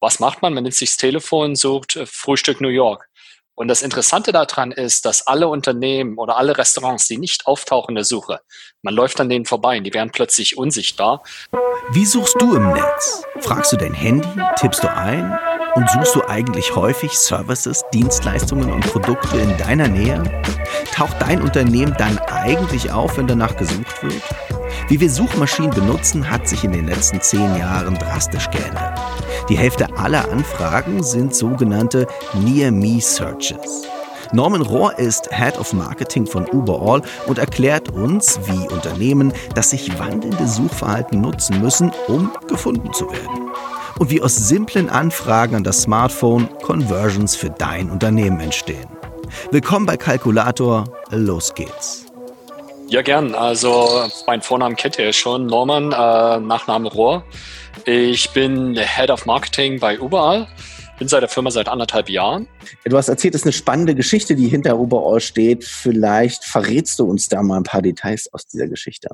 Was macht man? Man nimmt sich das Telefon, sucht äh, Frühstück New York. Und das Interessante daran ist, dass alle Unternehmen oder alle Restaurants, die nicht auftauchen in der Suche, man läuft an denen vorbei und die werden plötzlich unsichtbar. Wie suchst du im Netz? Fragst du dein Handy, tippst du ein und suchst du eigentlich häufig Services, Dienstleistungen und Produkte in deiner Nähe? Taucht dein Unternehmen dann eigentlich auf, wenn danach gesucht wird? Wie wir Suchmaschinen benutzen, hat sich in den letzten zehn Jahren drastisch geändert. Die Hälfte aller Anfragen sind sogenannte Near-Me-Searches. Norman Rohr ist Head of Marketing von Uberall und erklärt uns, wie Unternehmen das sich wandelnde Suchverhalten nutzen müssen, um gefunden zu werden. Und wie aus simplen Anfragen an das Smartphone Conversions für dein Unternehmen entstehen. Willkommen bei Kalkulator, los geht's. Ja, gern. Also mein Vornamen kennt ihr schon, Norman, äh, Nachname Rohr. Ich bin Head of Marketing bei Überall. Bin seit der Firma seit anderthalb Jahren. Du hast erzählt, es ist eine spannende Geschichte, die hinter Überall steht. Vielleicht verrätst du uns da mal ein paar Details aus dieser Geschichte.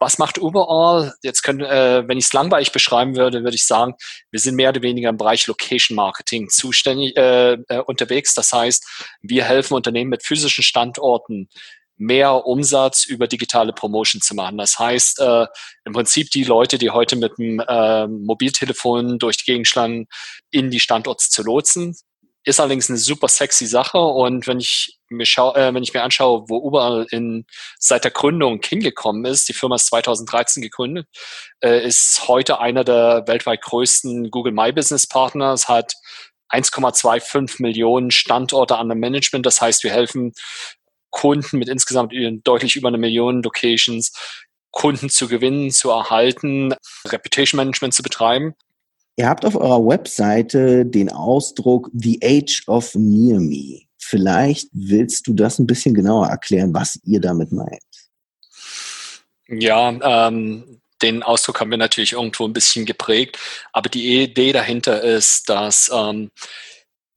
Was macht Überall? Jetzt können, äh, wenn ich es langweilig beschreiben würde, würde ich sagen, wir sind mehr oder weniger im Bereich Location Marketing zuständig äh, äh, unterwegs. Das heißt, wir helfen Unternehmen mit physischen Standorten mehr Umsatz über digitale Promotion zu machen. Das heißt, äh, im Prinzip die Leute, die heute mit dem äh, Mobiltelefon durch die Gegend schlagen, in die Standorte zu lotsen. Ist allerdings eine super sexy Sache und wenn ich mir schau, äh, wenn ich mir anschaue, wo überall in seit der Gründung hingekommen ist, die Firma ist 2013 gegründet, äh, ist heute einer der weltweit größten Google My Business Partners, hat 1,25 Millionen Standorte an dem Management. Das heißt, wir helfen Kunden mit insgesamt deutlich über eine Million Locations Kunden zu gewinnen, zu erhalten, Reputation Management zu betreiben. Ihr habt auf eurer Webseite den Ausdruck The Age of Near Me. Vielleicht willst du das ein bisschen genauer erklären, was ihr damit meint. Ja, ähm, den Ausdruck haben wir natürlich irgendwo ein bisschen geprägt, aber die Idee dahinter ist, dass ähm,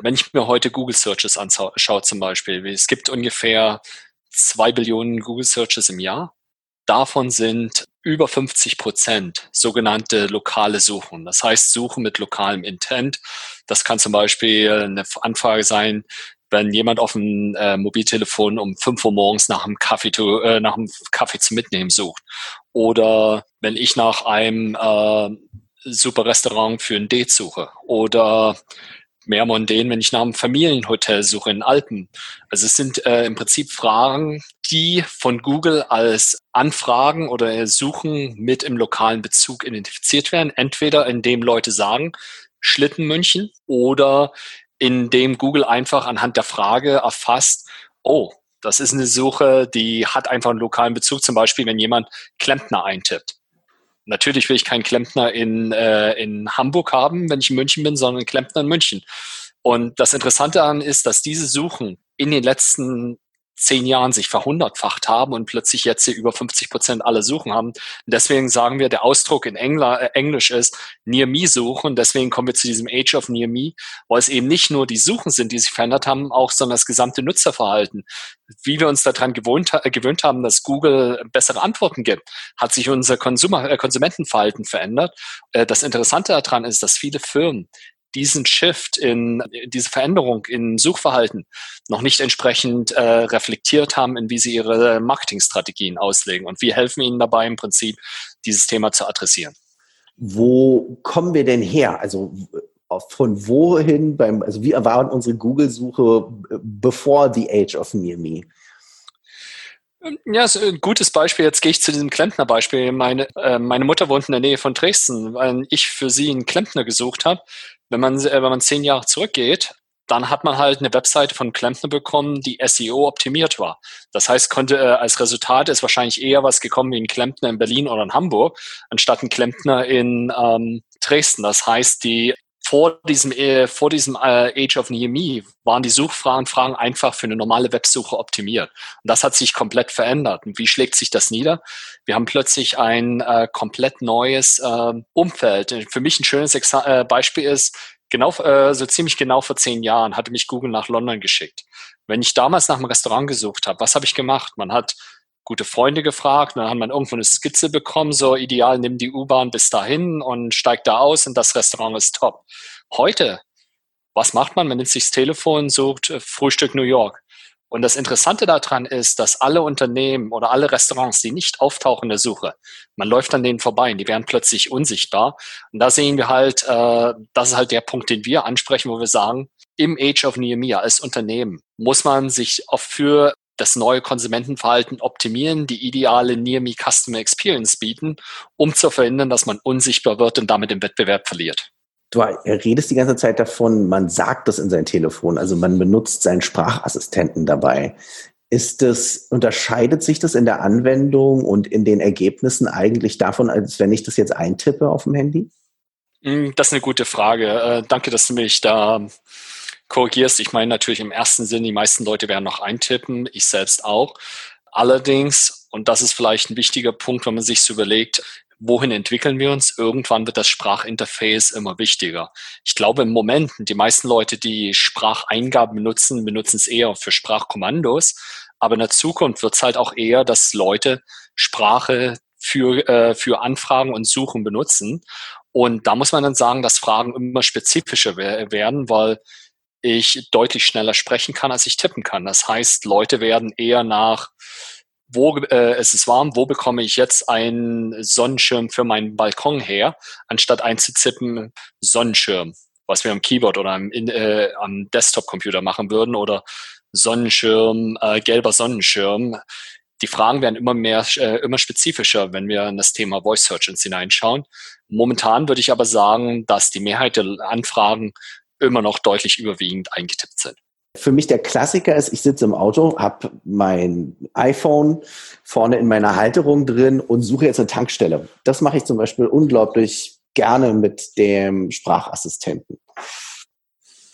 wenn ich mir heute Google Searches anschaue zum Beispiel, es gibt ungefähr zwei Billionen Google Searches im Jahr. Davon sind über 50 Prozent sogenannte lokale Suchen. Das heißt Suchen mit lokalem Intent. Das kann zum Beispiel eine Anfrage sein, wenn jemand auf dem äh, Mobiltelefon um 5 Uhr morgens nach einem Kaffee, zu, äh, nach einem Kaffee zum Mitnehmen sucht. Oder wenn ich nach einem äh, super Restaurant für ein Date suche. Oder mehr mondän, wenn ich nach einem Familienhotel suche in Alpen. Also es sind äh, im Prinzip Fragen, die von Google als Anfragen oder Suchen mit im lokalen Bezug identifiziert werden. Entweder indem Leute sagen, Schlitten München oder indem Google einfach anhand der Frage erfasst, oh, das ist eine Suche, die hat einfach einen lokalen Bezug. Zum Beispiel, wenn jemand Klempner eintippt. Natürlich will ich keinen Klempner in, äh, in Hamburg haben, wenn ich in München bin, sondern einen Klempner in München. Und das Interessante daran ist, dass diese Suchen in den letzten zehn Jahren sich verhundertfacht haben und plötzlich jetzt hier über 50 Prozent alle Suchen haben. deswegen sagen wir, der Ausdruck in Engl äh, Englisch ist Near Me Suchen. Deswegen kommen wir zu diesem Age of Near Me, weil es eben nicht nur die Suchen sind, die sich verändert haben, auch sondern das gesamte Nutzerverhalten. Wie wir uns daran gewohnt, äh, gewöhnt haben, dass Google bessere Antworten gibt, hat sich unser Konsumer, äh, Konsumentenverhalten verändert. Äh, das Interessante daran ist, dass viele Firmen diesen Shift in diese Veränderung in Suchverhalten noch nicht entsprechend äh, reflektiert haben, in wie sie ihre Marketingstrategien auslegen. Und wir helfen ihnen dabei im Prinzip, dieses Thema zu adressieren. Wo kommen wir denn her? Also von wohin beim, also wie war unsere Google-Suche bevor the age of Near Me? Ja, ist ein gutes Beispiel. Jetzt gehe ich zu diesem Klempner-Beispiel. Meine, äh, meine Mutter wohnt in der Nähe von Dresden. Weil ich für sie einen Klempner gesucht habe, wenn man, äh, wenn man zehn Jahre zurückgeht, dann hat man halt eine Webseite von Klempner bekommen, die SEO optimiert war. Das heißt, konnte äh, als Resultat ist wahrscheinlich eher was gekommen wie ein Klempner in Berlin oder in Hamburg, anstatt ein Klempner in ähm, Dresden. Das heißt, die vor diesem, äh, vor diesem äh, Age of Near waren die Suchfragen Fragen einfach für eine normale Websuche optimiert. Und das hat sich komplett verändert. Und wie schlägt sich das nieder? Wir haben plötzlich ein äh, komplett neues äh, Umfeld. Für mich ein schönes Exa äh, Beispiel ist, genau, äh, so ziemlich genau vor zehn Jahren hatte mich Google nach London geschickt. Wenn ich damals nach einem Restaurant gesucht habe, was habe ich gemacht? Man hat gute Freunde gefragt. Und dann hat man irgendwo eine Skizze bekommen, so ideal, nimm die U-Bahn bis dahin und steigt da aus und das Restaurant ist top. Heute, was macht man? Man nimmt sich das Telefon, sucht äh, Frühstück New York. Und das Interessante daran ist, dass alle Unternehmen oder alle Restaurants, die nicht auftauchen in der Suche, man läuft an denen vorbei und die werden plötzlich unsichtbar. Und da sehen wir halt, äh, das ist halt der Punkt, den wir ansprechen, wo wir sagen, im Age of Nehemiah als Unternehmen muss man sich auch für das neue Konsumentenverhalten optimieren, die ideale Near Me Customer Experience bieten, um zu verhindern, dass man unsichtbar wird und damit den Wettbewerb verliert. Du redest die ganze Zeit davon, man sagt das in sein Telefon, also man benutzt seinen Sprachassistenten dabei. Ist das, unterscheidet sich das in der Anwendung und in den Ergebnissen eigentlich davon, als wenn ich das jetzt eintippe auf dem Handy? Hm, das ist eine gute Frage. Äh, danke, dass du mich da korrigierst. Ich meine natürlich im ersten Sinn, die meisten Leute werden noch eintippen, ich selbst auch. Allerdings, und das ist vielleicht ein wichtiger Punkt, wenn man sich so überlegt, wohin entwickeln wir uns? Irgendwann wird das Sprachinterface immer wichtiger. Ich glaube im Moment, die meisten Leute, die Spracheingaben benutzen, benutzen es eher für Sprachkommandos. Aber in der Zukunft wird es halt auch eher, dass Leute Sprache für, äh, für Anfragen und Suchen benutzen. Und da muss man dann sagen, dass Fragen immer spezifischer werden, weil ich deutlich schneller sprechen kann, als ich tippen kann. Das heißt, Leute werden eher nach wo äh, es ist warm, wo bekomme ich jetzt einen Sonnenschirm für meinen Balkon her, anstatt einzuzippen Sonnenschirm, was wir am Keyboard oder am, äh, am Desktop-Computer machen würden oder Sonnenschirm, äh, gelber Sonnenschirm. Die Fragen werden immer mehr, äh, immer spezifischer, wenn wir in das Thema Voice Search ins hineinschauen. Momentan würde ich aber sagen, dass die Mehrheit der Anfragen immer noch deutlich überwiegend eingetippt sind. Für mich der Klassiker ist, ich sitze im Auto, habe mein iPhone vorne in meiner Halterung drin und suche jetzt eine Tankstelle. Das mache ich zum Beispiel unglaublich gerne mit dem Sprachassistenten.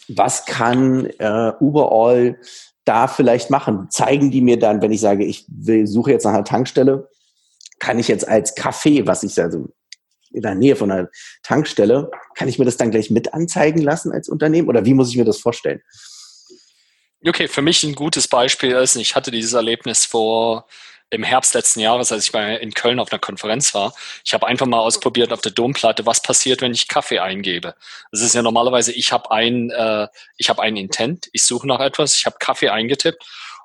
Was kann äh, Uberall da vielleicht machen? Zeigen die mir dann, wenn ich sage, ich will, suche jetzt nach einer Tankstelle, kann ich jetzt als Café, was ich also in der Nähe von einer Tankstelle, kann ich mir das dann gleich mit anzeigen lassen als Unternehmen? Oder wie muss ich mir das vorstellen? Okay, für mich ein gutes Beispiel ist, ich hatte dieses Erlebnis vor im Herbst letzten Jahres, als ich bei, in Köln auf einer Konferenz war. Ich habe einfach mal ausprobiert auf der Domplatte, was passiert, wenn ich Kaffee eingebe. Das ist ja normalerweise, ich habe ein, äh, ich einen Intent, ich suche nach etwas, ich habe Kaffee eingetippt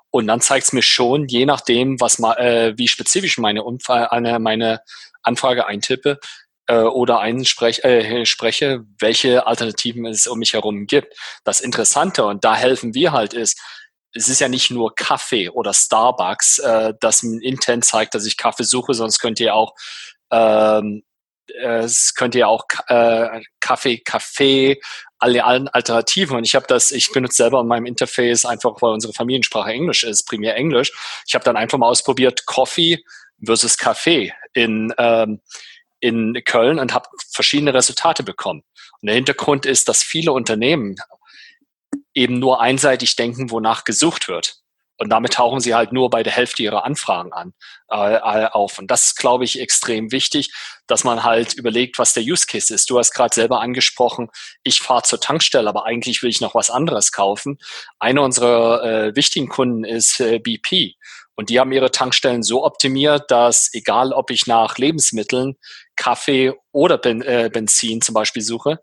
und dann zeigt es mir schon, je nachdem, was ma, äh, wie spezifisch meine, Umfall, eine, meine Anfrage eintippe, äh, oder einspreche, äh, spreche, welche Alternativen es um mich herum gibt. Das Interessante, und da helfen wir halt, ist, es ist ja nicht nur Kaffee oder Starbucks, äh, das Intent zeigt, dass ich Kaffee suche, sonst könnt ihr auch ähm, es könnte ja auch äh, Kaffee, Kaffee, alle Alternativen. Und ich habe das, ich benutze selber in meinem Interface einfach, weil unsere Familiensprache Englisch ist, primär Englisch. Ich habe dann einfach mal ausprobiert Coffee versus Kaffee in ähm, in Köln und habe verschiedene Resultate bekommen. Und der Hintergrund ist, dass viele Unternehmen eben nur einseitig denken, wonach gesucht wird. Und damit tauchen sie halt nur bei der Hälfte ihrer Anfragen an, äh, äh, auf. Und das ist, glaube ich, extrem wichtig, dass man halt überlegt, was der Use Case ist. Du hast gerade selber angesprochen, ich fahre zur Tankstelle, aber eigentlich will ich noch was anderes kaufen. Einer unserer äh, wichtigen Kunden ist äh, BP. Und die haben ihre Tankstellen so optimiert, dass egal ob ich nach Lebensmitteln, Kaffee oder ben, äh, Benzin zum Beispiel suche,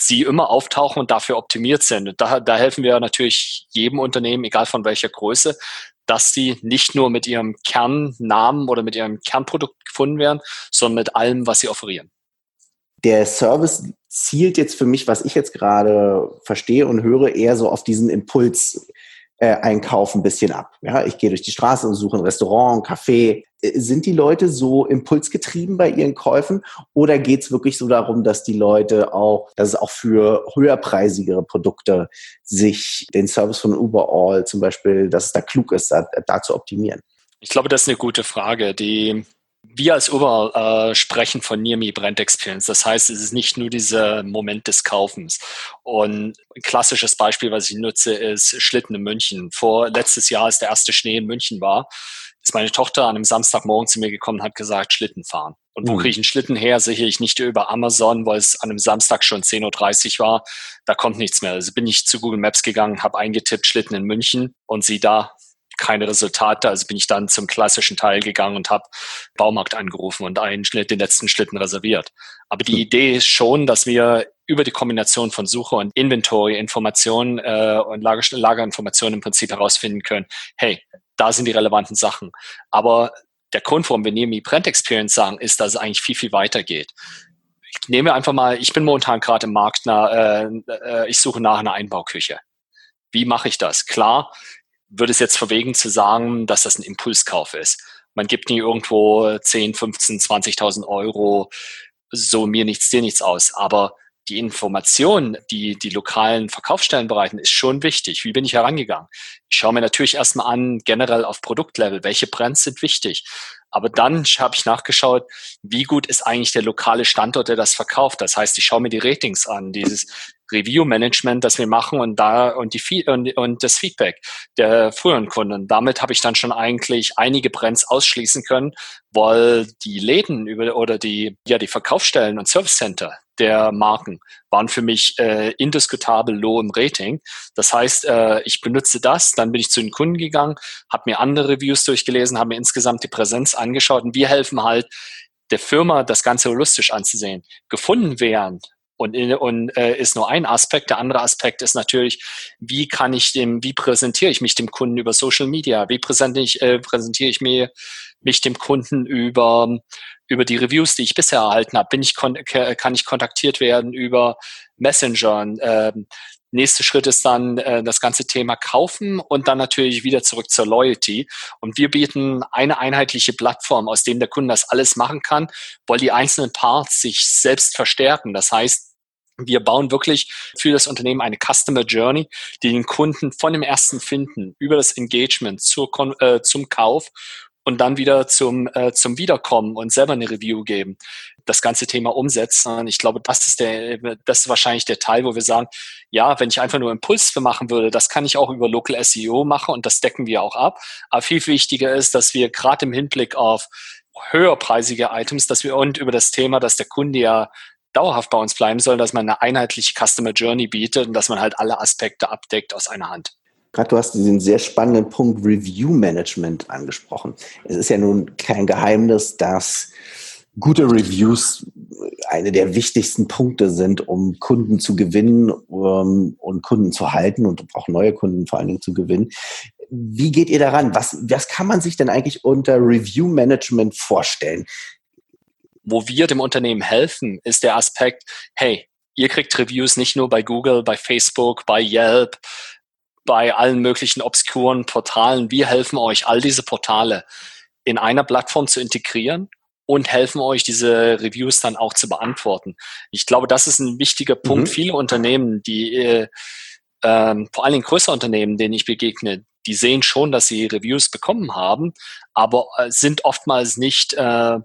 sie immer auftauchen und dafür optimiert sind. Da, da helfen wir natürlich jedem Unternehmen, egal von welcher Größe, dass sie nicht nur mit ihrem Kernnamen oder mit ihrem Kernprodukt gefunden werden, sondern mit allem, was sie offerieren. Der Service zielt jetzt für mich, was ich jetzt gerade verstehe und höre, eher so auf diesen Impuls äh, Einkauf ein bisschen ab. Ja, ich gehe durch die Straße und suche ein Restaurant, ein Café. Äh, sind die Leute so impulsgetrieben bei ihren Käufen oder geht es wirklich so darum, dass die Leute auch, dass es auch für höherpreisigere Produkte sich den Service von Uberall zum Beispiel, dass es da klug ist, da, da zu optimieren? Ich glaube, das ist eine gute Frage. Die wir als Uber äh, sprechen von Near Me Brand Experience. Das heißt, es ist nicht nur dieser Moment des Kaufens. Und ein klassisches Beispiel, was ich nutze, ist Schlitten in München. Vor letztes Jahr, als der erste Schnee in München war, ist meine Tochter an einem Samstagmorgen zu mir gekommen und hat gesagt, Schlitten fahren. Und wo mhm. kriege ich einen Schlitten her? Sicher ich nicht über Amazon, weil es an einem Samstag schon 10.30 Uhr war. Da kommt nichts mehr. Also bin ich zu Google Maps gegangen, habe eingetippt Schlitten in München und sie da keine Resultate. Also bin ich dann zum klassischen Teil gegangen und habe Baumarkt angerufen und einen Schnitt, den letzten Schlitten reserviert. Aber die hm. Idee ist schon, dass wir über die Kombination von Suche und Inventory-Informationen äh, und Lager Lagerinformationen im Prinzip herausfinden können, hey, da sind die relevanten Sachen. Aber der Grund, warum wir Near Brand Experience sagen, ist, dass es eigentlich viel, viel weiter geht. Ich nehme einfach mal, ich bin momentan gerade im Markt, na, äh, äh, ich suche nach einer Einbauküche. Wie mache ich das? Klar, würde es jetzt verwegen zu sagen, dass das ein Impulskauf ist. Man gibt nie irgendwo 10, 15, 20.000 Euro, so mir nichts, dir nichts aus. Aber die Information, die die lokalen Verkaufsstellen bereiten, ist schon wichtig. Wie bin ich herangegangen? Ich schaue mir natürlich erstmal an, generell auf Produktlevel, welche Brands sind wichtig. Aber dann habe ich nachgeschaut, wie gut ist eigentlich der lokale Standort, der das verkauft. Das heißt, ich schaue mir die Ratings an, dieses Review-Management, das wir machen und da und die und, und das Feedback der früheren Kunden. Damit habe ich dann schon eigentlich einige Brands ausschließen können, weil die Läden über oder die ja die Verkaufsstellen und Service Center der Marken waren für mich äh, indiskutabel low im Rating. Das heißt, äh, ich benutze das, dann bin ich zu den Kunden gegangen, habe mir andere Reviews durchgelesen, habe mir insgesamt die Präsenz angeschaut und wir helfen halt der Firma, das Ganze holistisch anzusehen. Gefunden werden und, und äh, ist nur ein Aspekt. Der andere Aspekt ist natürlich, wie kann ich dem, wie präsentiere ich mich dem Kunden über Social Media? Wie präsentiere ich, äh, präsentiere ich mir, mich dem Kunden über über die Reviews, die ich bisher erhalten habe, bin ich kann ich kontaktiert werden über Messenger. Ähm, nächster Schritt ist dann äh, das ganze Thema kaufen und dann natürlich wieder zurück zur Loyalty. Und wir bieten eine einheitliche Plattform, aus dem der Kunde das alles machen kann, weil die einzelnen Parts sich selbst verstärken. Das heißt, wir bauen wirklich für das Unternehmen eine Customer Journey, die den Kunden von dem ersten Finden über das Engagement zur, äh, zum Kauf und dann wieder zum, äh, zum Wiederkommen und selber eine Review geben, das ganze Thema umsetzen. Ich glaube, das ist der, das ist wahrscheinlich der Teil, wo wir sagen, ja, wenn ich einfach nur Impuls machen würde, das kann ich auch über Local SEO machen und das decken wir auch ab. Aber viel wichtiger ist, dass wir gerade im Hinblick auf höherpreisige Items, dass wir und über das Thema, dass der Kunde ja dauerhaft bei uns bleiben soll, dass man eine einheitliche Customer Journey bietet und dass man halt alle Aspekte abdeckt aus einer Hand. Gerade du hast diesen sehr spannenden Punkt Review Management angesprochen. Es ist ja nun kein Geheimnis, dass gute Reviews eine der wichtigsten Punkte sind, um Kunden zu gewinnen um, ähm, und Kunden zu halten und auch neue Kunden vor allen Dingen zu gewinnen. Wie geht ihr daran? Was, was kann man sich denn eigentlich unter Review Management vorstellen? Wo wir dem Unternehmen helfen, ist der Aspekt, hey, ihr kriegt Reviews nicht nur bei Google, bei Facebook, bei Yelp, bei allen möglichen obskuren Portalen. Wir helfen euch, all diese Portale in einer Plattform zu integrieren und helfen euch, diese Reviews dann auch zu beantworten. Ich glaube, das ist ein wichtiger Punkt. Mhm. Viele Unternehmen, die äh, ähm, vor allen Dingen größere Unternehmen, denen ich begegne, die sehen schon, dass sie Reviews bekommen haben, aber äh, sind oftmals nicht äh,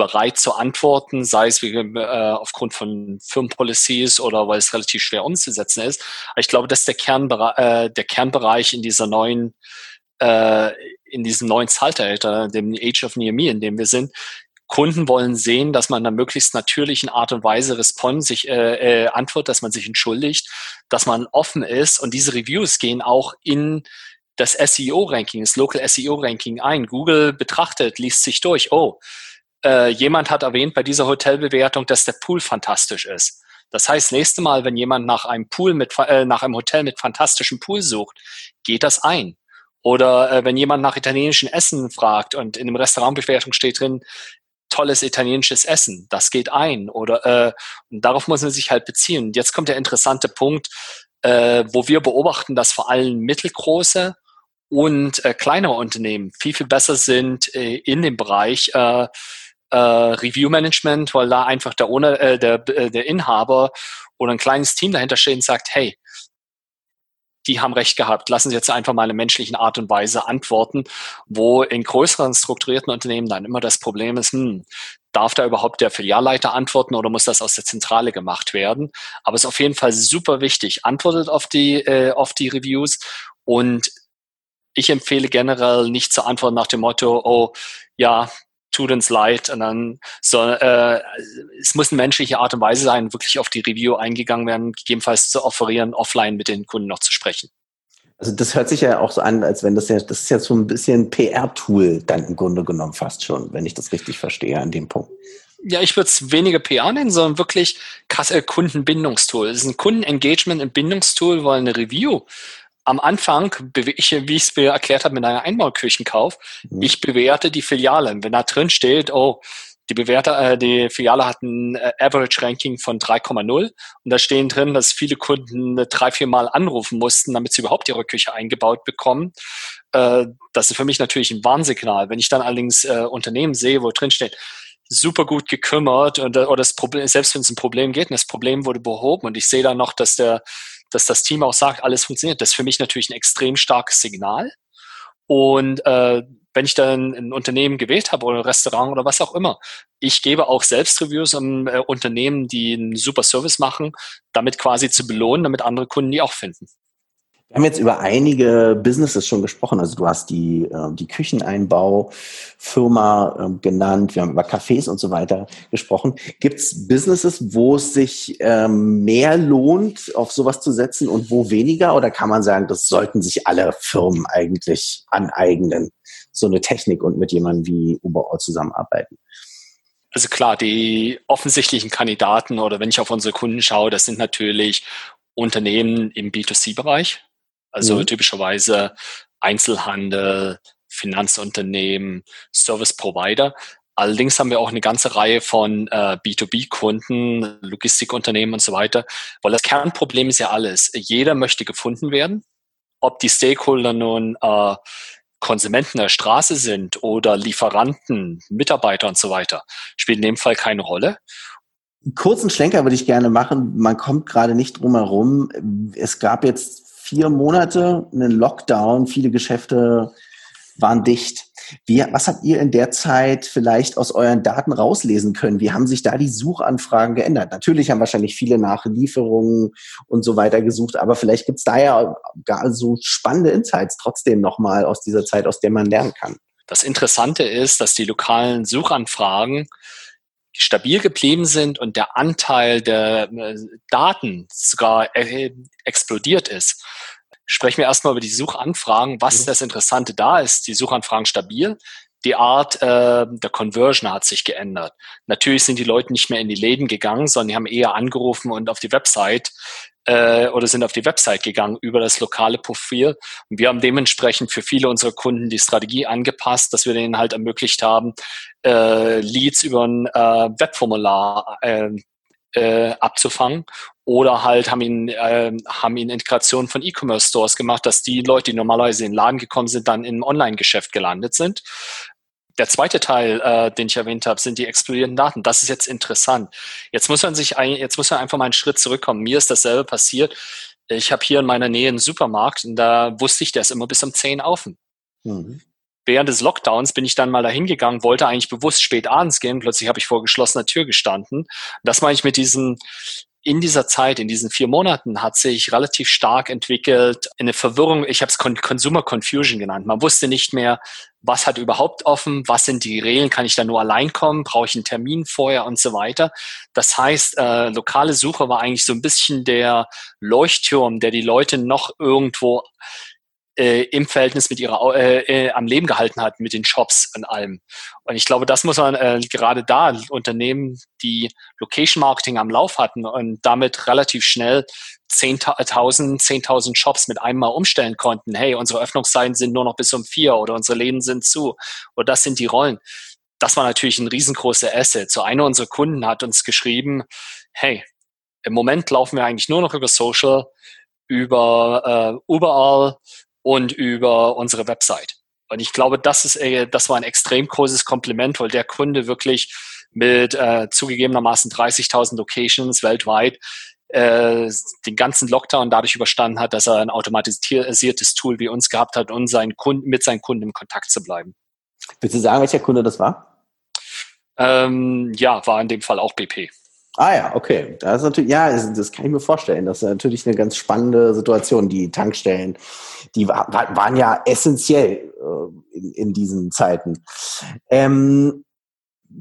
bereit zu antworten, sei es wie, äh, aufgrund von Firmenpolicies oder weil es relativ schwer umzusetzen ist. Aber ich glaube, das ist der, Kernbereich, äh, der Kernbereich in dieser neuen, äh, in diesem neuen Zeitalter, dem Age of Near Me, in dem wir sind. Kunden wollen sehen, dass man in einer möglichst natürlichen Art und Weise respond, sich äh, äh, antwortet, dass man sich entschuldigt, dass man offen ist und diese Reviews gehen auch in das SEO-Ranking, das Local SEO-Ranking ein. Google betrachtet, liest sich durch, oh, äh, jemand hat erwähnt bei dieser Hotelbewertung, dass der Pool fantastisch ist. Das heißt, nächste Mal, wenn jemand nach einem Pool mit, äh, nach einem Hotel mit fantastischem Pool sucht, geht das ein. Oder äh, wenn jemand nach italienischen Essen fragt und in einem Restaurantbewertung steht drin, tolles italienisches Essen, das geht ein. Oder äh, darauf muss man sich halt beziehen. Und jetzt kommt der interessante Punkt, äh, wo wir beobachten, dass vor allem mittelgroße und äh, kleinere Unternehmen viel, viel besser sind äh, in dem Bereich äh, äh, Review Management, weil da einfach der, Owner, äh, der, äh, der Inhaber oder ein kleines Team dahinter steht und sagt, hey, die haben recht gehabt. Lassen Sie jetzt einfach mal in menschlichen Art und Weise antworten, wo in größeren strukturierten Unternehmen dann immer das Problem ist, hm, darf da überhaupt der Filialleiter antworten oder muss das aus der Zentrale gemacht werden? Aber es ist auf jeden Fall super wichtig. Antwortet auf die, äh, auf die Reviews und ich empfehle generell nicht zu antworten nach dem Motto, oh ja, uns leid. Und dann so, äh, es muss eine menschliche Art und Weise sein, wirklich auf die Review eingegangen werden, gegebenenfalls zu offerieren, offline mit den Kunden noch zu sprechen. Also das hört sich ja auch so an, als wenn das ja, das ist ja so ein bisschen PR-Tool dann im Grunde genommen fast schon, wenn ich das richtig verstehe an dem Punkt. Ja, ich würde es weniger PR nennen, sondern wirklich krasse Kundenbindungstool. Es ist ein Kundenengagement und Bindungstool, weil eine Review am Anfang, ich, wie ich es mir erklärt habe mit einer Einbauküchenkauf, mhm. ich bewerte die Filiale. Wenn da drin steht, oh, die Bewerter, äh, die Filiale hat ein äh, Average Ranking von 3,0 und da stehen drin, dass viele Kunden drei, vier Mal anrufen mussten, damit sie überhaupt ihre Küche eingebaut bekommen. Äh, das ist für mich natürlich ein Warnsignal. Wenn ich dann allerdings äh, Unternehmen sehe, wo drin steht, super gut gekümmert und oder das Problem, selbst wenn es ein Problem geht und das Problem wurde behoben und ich sehe dann noch, dass der, dass das Team auch sagt, alles funktioniert, das ist für mich natürlich ein extrem starkes Signal. Und äh, wenn ich dann ein Unternehmen gewählt habe oder ein Restaurant oder was auch immer, ich gebe auch selbst Reviews an äh, Unternehmen, die einen super Service machen, damit quasi zu belohnen, damit andere Kunden die auch finden. Wir haben jetzt über einige Businesses schon gesprochen. Also du hast die, äh, die Kücheneinbaufirma äh, genannt, wir haben über Cafés und so weiter gesprochen. Gibt es Businesses, wo es sich ähm, mehr lohnt, auf sowas zu setzen und wo weniger? Oder kann man sagen, das sollten sich alle Firmen eigentlich aneignen, so eine Technik und mit jemandem wie Uberall zusammenarbeiten? Also klar, die offensichtlichen Kandidaten oder wenn ich auf unsere Kunden schaue, das sind natürlich Unternehmen im B2C-Bereich, also mhm. typischerweise Einzelhandel, Finanzunternehmen, Service Provider. Allerdings haben wir auch eine ganze Reihe von äh, B2B-Kunden, Logistikunternehmen und so weiter, weil das Kernproblem ist ja alles. Jeder möchte gefunden werden. Ob die Stakeholder nun äh, Konsumenten der Straße sind oder Lieferanten, Mitarbeiter und so weiter, spielt in dem Fall keine Rolle. Kurzen Schlenker würde ich gerne machen. Man kommt gerade nicht drum herum. Es gab jetzt vier Monate einen Lockdown, viele Geschäfte waren dicht. Wie, was habt ihr in der Zeit vielleicht aus euren Daten rauslesen können? Wie haben sich da die Suchanfragen geändert? Natürlich haben wahrscheinlich viele nach Lieferungen und so weiter gesucht, aber vielleicht gibt es da ja gar so spannende Insights trotzdem nochmal aus dieser Zeit, aus der man lernen kann. Das Interessante ist, dass die lokalen Suchanfragen stabil geblieben sind und der Anteil der äh, Daten sogar äh, explodiert ist. Sprechen wir erstmal über die Suchanfragen. Was mhm. das Interessante da ist, die Suchanfragen stabil. Die Art äh, der Conversion hat sich geändert. Natürlich sind die Leute nicht mehr in die Läden gegangen, sondern die haben eher angerufen und auf die Website äh, oder sind auf die Website gegangen über das lokale Profil. Und wir haben dementsprechend für viele unserer Kunden die Strategie angepasst, dass wir denen halt ermöglicht haben, äh, Leads über ein äh, Webformular äh, äh, abzufangen oder halt haben ihn äh, haben ihn Integration von E-Commerce Stores gemacht, dass die Leute, die normalerweise in den Laden gekommen sind, dann im Online-Geschäft gelandet sind. Der zweite Teil, äh, den ich erwähnt habe, sind die explodierenden Daten. Das ist jetzt interessant. Jetzt muss man sich, ein, jetzt muss man einfach mal einen Schritt zurückkommen. Mir ist dasselbe passiert. Ich habe hier in meiner Nähe einen Supermarkt und da wusste ich, der ist immer bis um 10 offen. Mhm. Während des Lockdowns bin ich dann mal dahin gegangen, wollte eigentlich bewusst spät abends gehen. Plötzlich habe ich vor geschlossener Tür gestanden. Das meine ich mit diesem in dieser Zeit, in diesen vier Monaten, hat sich relativ stark entwickelt eine Verwirrung. Ich habe es Consumer Confusion genannt. Man wusste nicht mehr, was hat überhaupt offen, was sind die Regeln, kann ich da nur allein kommen, brauche ich einen Termin vorher und so weiter. Das heißt, äh, lokale Suche war eigentlich so ein bisschen der Leuchtturm, der die Leute noch irgendwo äh, im Verhältnis mit ihrer äh, äh, am Leben gehalten hat mit den Shops und allem. Und ich glaube, das muss man äh, gerade da Unternehmen, die Location Marketing am Lauf hatten und damit relativ schnell 10.000 10.000 Shops mit einem Mal umstellen konnten. Hey, unsere Öffnungszeiten sind nur noch bis um vier oder unsere Läden sind zu oder das sind die Rollen. Das war natürlich ein riesengroßer Asset. So einer unserer Kunden hat uns geschrieben, hey, im Moment laufen wir eigentlich nur noch über Social, über äh, überall und über unsere Website. Und ich glaube, das ist, äh, das war ein extrem großes Kompliment, weil der Kunde wirklich mit äh, zugegebenermaßen 30.000 Locations weltweit äh, den ganzen Lockdown dadurch überstanden hat, dass er ein automatisiertes Tool wie uns gehabt hat, um seinen Kunden, mit seinen Kunden im Kontakt zu bleiben. Willst du sagen, welcher Kunde das war? Ähm, ja, war in dem Fall auch BP. Ah ja, okay. Das ist natürlich, ja, das, kann ich mir vorstellen. Das ist natürlich eine ganz spannende Situation. Die Tankstellen, die war, waren ja essentiell äh, in, in, diesen Zeiten. Ähm,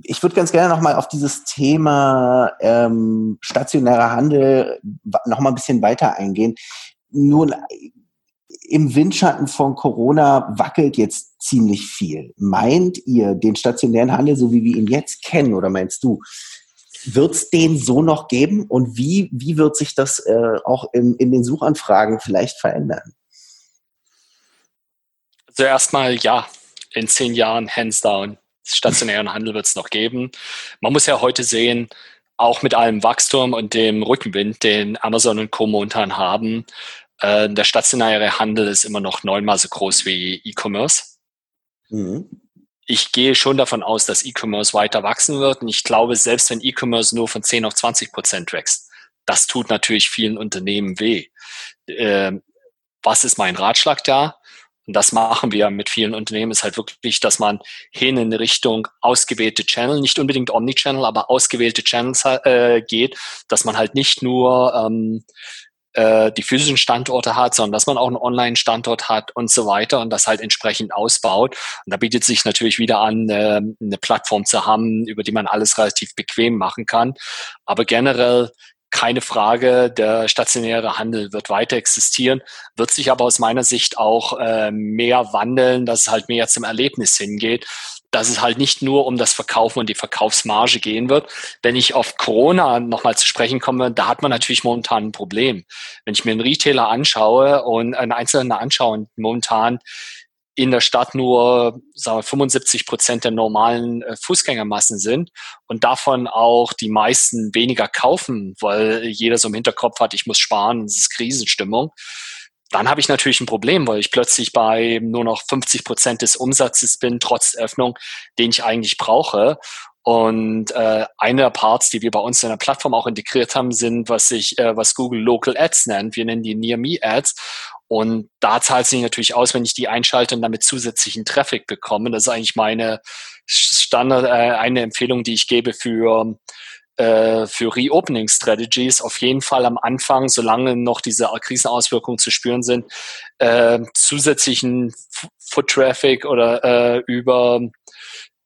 ich würde ganz gerne nochmal auf dieses Thema ähm, stationärer Handel nochmal ein bisschen weiter eingehen. Nun, im Windschatten von Corona wackelt jetzt ziemlich viel. Meint ihr den stationären Handel, so wie wir ihn jetzt kennen, oder meinst du, wird es den so noch geben? Und wie, wie wird sich das äh, auch in, in den Suchanfragen vielleicht verändern? Also erstmal ja, in zehn Jahren hands down. Stationären Handel wird es noch geben. Man muss ja heute sehen, auch mit allem Wachstum und dem Rückenwind, den Amazon und Co. momentan haben, äh, der stationäre Handel ist immer noch neunmal so groß wie E-Commerce. Mhm. Ich gehe schon davon aus, dass E-Commerce weiter wachsen wird. Und ich glaube, selbst wenn E-Commerce nur von 10 auf 20 Prozent wächst, das tut natürlich vielen Unternehmen weh. Äh, was ist mein Ratschlag da? Und das machen wir mit vielen Unternehmen, ist halt wirklich, dass man hin in Richtung ausgewählte Channel, nicht unbedingt Omnichannel, aber ausgewählte Channels äh, geht, dass man halt nicht nur ähm, äh, die physischen Standorte hat, sondern dass man auch einen Online-Standort hat und so weiter und das halt entsprechend ausbaut. Und da bietet sich natürlich wieder an, äh, eine Plattform zu haben, über die man alles relativ bequem machen kann. Aber generell keine Frage, der stationäre Handel wird weiter existieren, wird sich aber aus meiner Sicht auch äh, mehr wandeln, dass es halt mehr zum Erlebnis hingeht dass es halt nicht nur um das Verkaufen und die Verkaufsmarge gehen wird. Wenn ich auf Corona nochmal zu sprechen komme, da hat man natürlich momentan ein Problem. Wenn ich mir einen Retailer anschaue und einen Einzelnen anschaue und momentan in der Stadt nur sagen wir, 75 Prozent der normalen äh, Fußgängermassen sind und davon auch die meisten weniger kaufen, weil jeder so im Hinterkopf hat, ich muss sparen, es ist Krisenstimmung dann habe ich natürlich ein Problem, weil ich plötzlich bei nur noch 50 Prozent des Umsatzes bin, trotz Öffnung, den ich eigentlich brauche. Und äh, eine der Parts, die wir bei uns in der Plattform auch integriert haben, sind, was sich, äh, was Google Local Ads nennt. Wir nennen die Near Me Ads. Und da zahlt sich natürlich aus, wenn ich die einschalte und damit zusätzlichen Traffic bekomme. Das ist eigentlich meine Standard, äh, eine Empfehlung, die ich gebe für äh, für Reopening Strategies auf jeden Fall am Anfang, solange noch diese Krisenauswirkungen zu spüren sind, äh, zusätzlichen Foot Traffic oder äh, über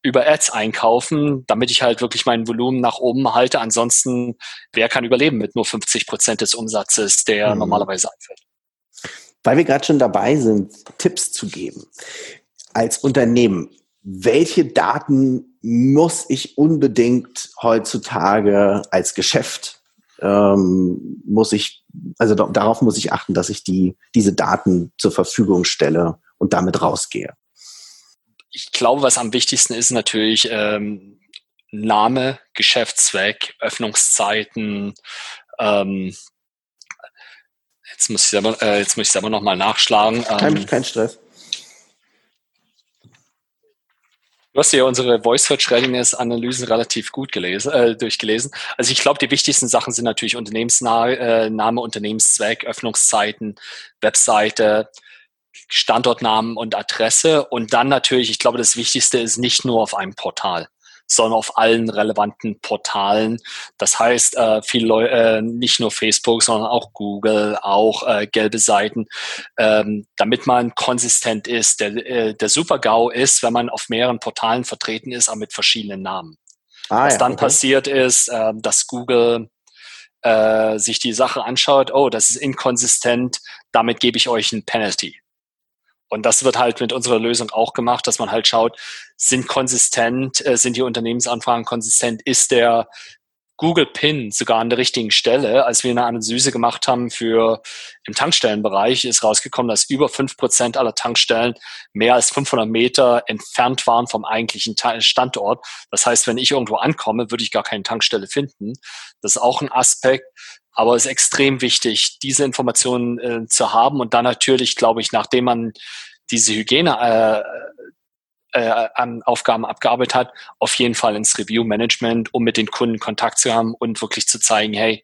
über Ads einkaufen, damit ich halt wirklich mein Volumen nach oben halte. Ansonsten, wer kann überleben mit nur 50 Prozent des Umsatzes, der mhm. normalerweise einfällt? Weil wir gerade schon dabei sind, Tipps zu geben. Als Unternehmen, welche Daten muss ich unbedingt heutzutage als Geschäft ähm, muss ich, also darauf muss ich achten, dass ich die, diese Daten zur Verfügung stelle und damit rausgehe. Ich glaube, was am wichtigsten ist natürlich ähm, Name, Geschäftszweck, Öffnungszeiten. Ähm, jetzt muss ich selber, äh, jetzt muss ich selber noch mal nachschlagen. Kein, ähm, kein Stress. Du hast ja unsere Voice Search Readiness Analysen relativ gut gelesen, äh, durchgelesen. Also ich glaube, die wichtigsten Sachen sind natürlich Unternehmensname, äh, Unternehmenszweck, Öffnungszeiten, Webseite, Standortnamen und Adresse. Und dann natürlich, ich glaube, das Wichtigste ist nicht nur auf einem Portal sondern auf allen relevanten Portalen. Das heißt, äh, viele Leute, äh, nicht nur Facebook, sondern auch Google, auch äh, gelbe Seiten, ähm, damit man konsistent ist. Der, äh, der Super-GAU ist, wenn man auf mehreren Portalen vertreten ist, aber mit verschiedenen Namen. Ah, Was ja, dann okay. passiert ist, äh, dass Google äh, sich die Sache anschaut, oh, das ist inkonsistent, damit gebe ich euch ein Penalty. Und das wird halt mit unserer Lösung auch gemacht, dass man halt schaut, sind konsistent, äh, sind die Unternehmensanfragen konsistent, ist der Google Pin sogar an der richtigen Stelle. Als wir eine Analyse gemacht haben für im Tankstellenbereich, ist rausgekommen, dass über fünf Prozent aller Tankstellen mehr als 500 Meter entfernt waren vom eigentlichen Standort. Das heißt, wenn ich irgendwo ankomme, würde ich gar keine Tankstelle finden. Das ist auch ein Aspekt. Aber es ist extrem wichtig, diese Informationen äh, zu haben und dann natürlich, glaube ich, nachdem man diese Hygiene äh, äh, an Aufgaben abgearbeitet hat, auf jeden Fall ins Review-Management, um mit den Kunden Kontakt zu haben und wirklich zu zeigen, hey,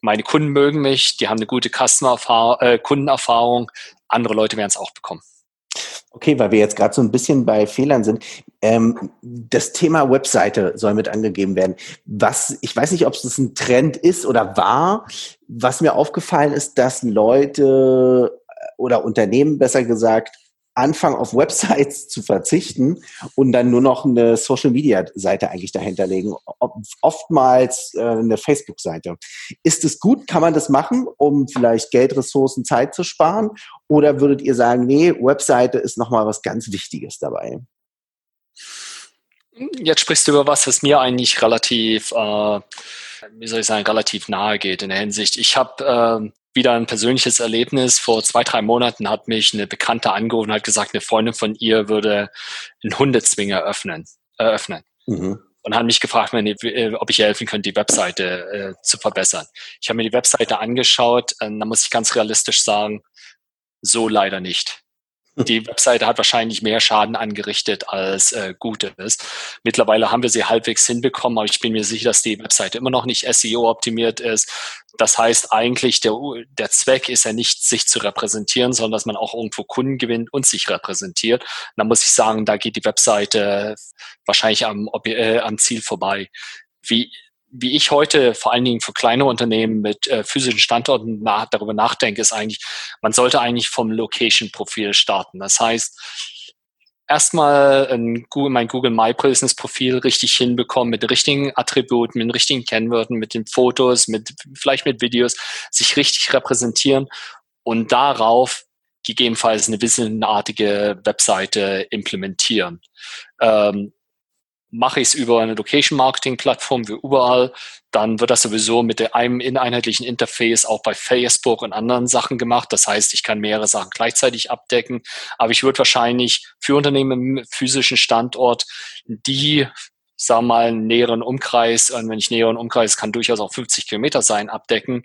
meine Kunden mögen mich, die haben eine gute Customer äh, Kundenerfahrung, andere Leute werden es auch bekommen. Okay, weil wir jetzt gerade so ein bisschen bei Fehlern sind. Ähm, das Thema Webseite soll mit angegeben werden. Was, ich weiß nicht, ob es ein Trend ist oder war. Was mir aufgefallen ist, dass Leute oder Unternehmen besser gesagt anfangen, auf Websites zu verzichten und dann nur noch eine Social-Media-Seite eigentlich dahinter legen. Oftmals äh, eine Facebook-Seite. Ist es gut? Kann man das machen, um vielleicht Geld, Ressourcen, Zeit zu sparen? Oder würdet ihr sagen, nee, Webseite ist nochmal was ganz Wichtiges dabei? Jetzt sprichst du über was, was mir eigentlich relativ, äh, wie soll ich sagen, relativ nahe geht in der Hinsicht. Ich habe äh, wieder ein persönliches Erlebnis. Vor zwei, drei Monaten hat mich eine Bekannte angerufen und hat gesagt, eine Freundin von ihr würde einen Hundezwinger öffnen. Eröffnen. Mhm. Und hat mich gefragt, äh, ob ich helfen könnte, die Webseite äh, zu verbessern. Ich habe mir die Webseite angeschaut, äh, da muss ich ganz realistisch sagen, so leider nicht. Die Webseite hat wahrscheinlich mehr Schaden angerichtet als äh, Gutes. Mittlerweile haben wir sie halbwegs hinbekommen, aber ich bin mir sicher, dass die Webseite immer noch nicht SEO-optimiert ist. Das heißt eigentlich, der, der Zweck ist ja nicht, sich zu repräsentieren, sondern dass man auch irgendwo Kunden gewinnt und sich repräsentiert. Da muss ich sagen, da geht die Webseite wahrscheinlich am, äh, am Ziel vorbei. Wie wie ich heute vor allen Dingen für kleine Unternehmen mit äh, physischen Standorten nach, darüber nachdenke, ist eigentlich, man sollte eigentlich vom Location-Profil starten. Das heißt, erstmal Google, mein Google My Business Profil richtig hinbekommen mit den richtigen Attributen, mit den richtigen Kennwörtern, mit den Fotos, mit vielleicht mit Videos, sich richtig repräsentieren und darauf gegebenenfalls eine wissenartige Webseite implementieren. Ähm, mache ich es über eine Location-Marketing-Plattform wie überall, dann wird das sowieso mit einem ineinheitlichen Interface auch bei Facebook und anderen Sachen gemacht. Das heißt, ich kann mehrere Sachen gleichzeitig abdecken. Aber ich würde wahrscheinlich für Unternehmen im physischen Standort die sagen wir mal, einen näheren Umkreis, und wenn ich näheren Umkreis kann durchaus auch 50 Kilometer sein, abdecken,